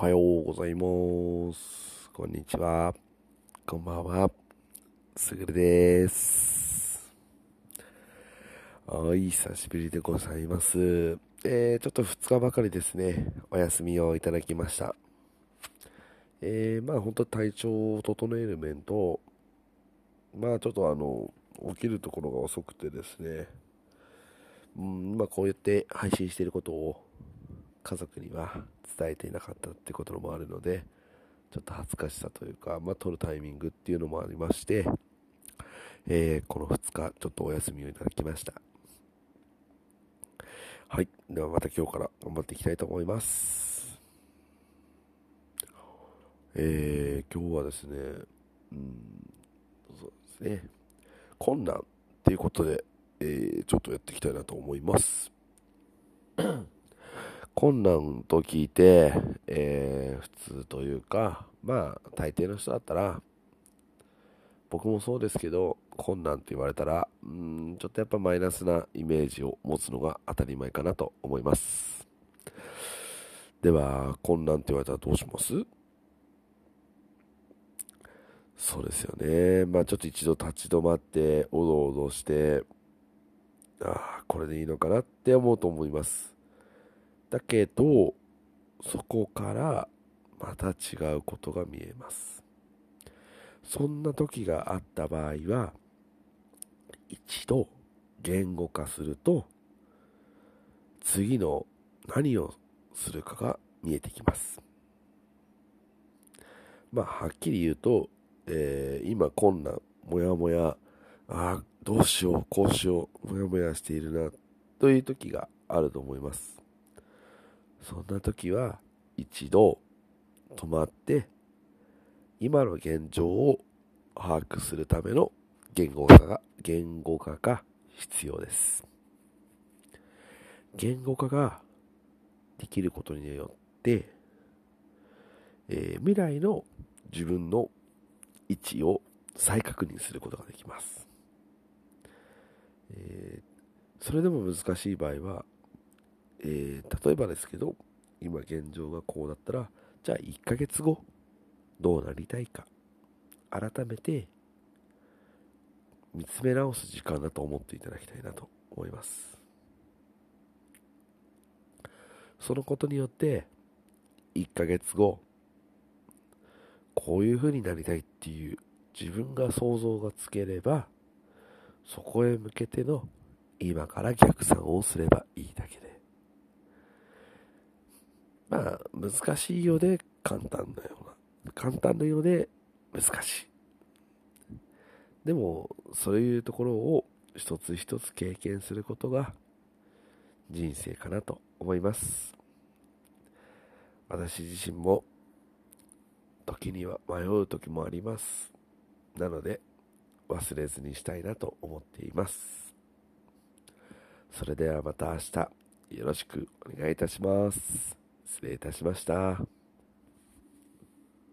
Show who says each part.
Speaker 1: はようございます。こんにちは。こんばんは。すぐるです。はい、久しぶりでございます。えー、ちょっと2日ばかりですね、お休みをいただきました。えー、まあ本当体調を整える面と、まあちょっとあの、起きるところが遅くてですね、うん、まあこうやって配信していることを家族には伝えていなかったってこともあるので、ちょっと恥ずかしさというか、まあ撮るタイミングっていうのもありまして、えー、この2日ちょっとお休みをいただきました。はい。ではまた今日から頑張っていきたいと思います。えー、今日はですね、うん、そうですね、困難っていうことで、えー、ちょっとやっていきたいなと思います。困難と聞いて、えー、普通というか、まあ、大抵の人だったら、僕もそうですけど、困難って言われたら、うん、ちょっとやっぱマイナスなイメージを持つのが当たり前かなと思います。では、困難って言われたらどうします？そうですよね。まあちょっと一度立ち止まって、おどおどして、ああ、これでいいのかなって思うと思います。だけど、そこからまた違うことが見えます。そんな時があった場合は、一度言語化すると、次の何をするかが見えてきます。まあ、はっきり言うと、えー今困難、もやもや、ああ、どうしよう、こうしよう、もやもやしているな、という時があると思います。そんな時は、一度止まって、今の現状を把握するための言語化が、言語化が必要です。言語化ができることによって、えー未来の自分の位置を再確認することができます。えーそれでも難しい場合は、えー例えばですけど、今現状がこうだったら、じゃあ1ヶ月後、どうなりたいか、改めて見つめ直す時間だと思っていただきたいなと思います。そのことによって、1ヶ月後、こういう風になりたいっていう自分が想像がつければ、そこへ向けての今から逆算をすればいいだけです。まあ、難しいようで簡単なような。簡単なようで難しい。でも、そういうところを一つ一つ経験することが人生かなと思います。私自身も時には迷う時もあります。なので、忘れずにしたいなと思っています。それではまた明日、よろしくお願いいたします。失礼いたしました。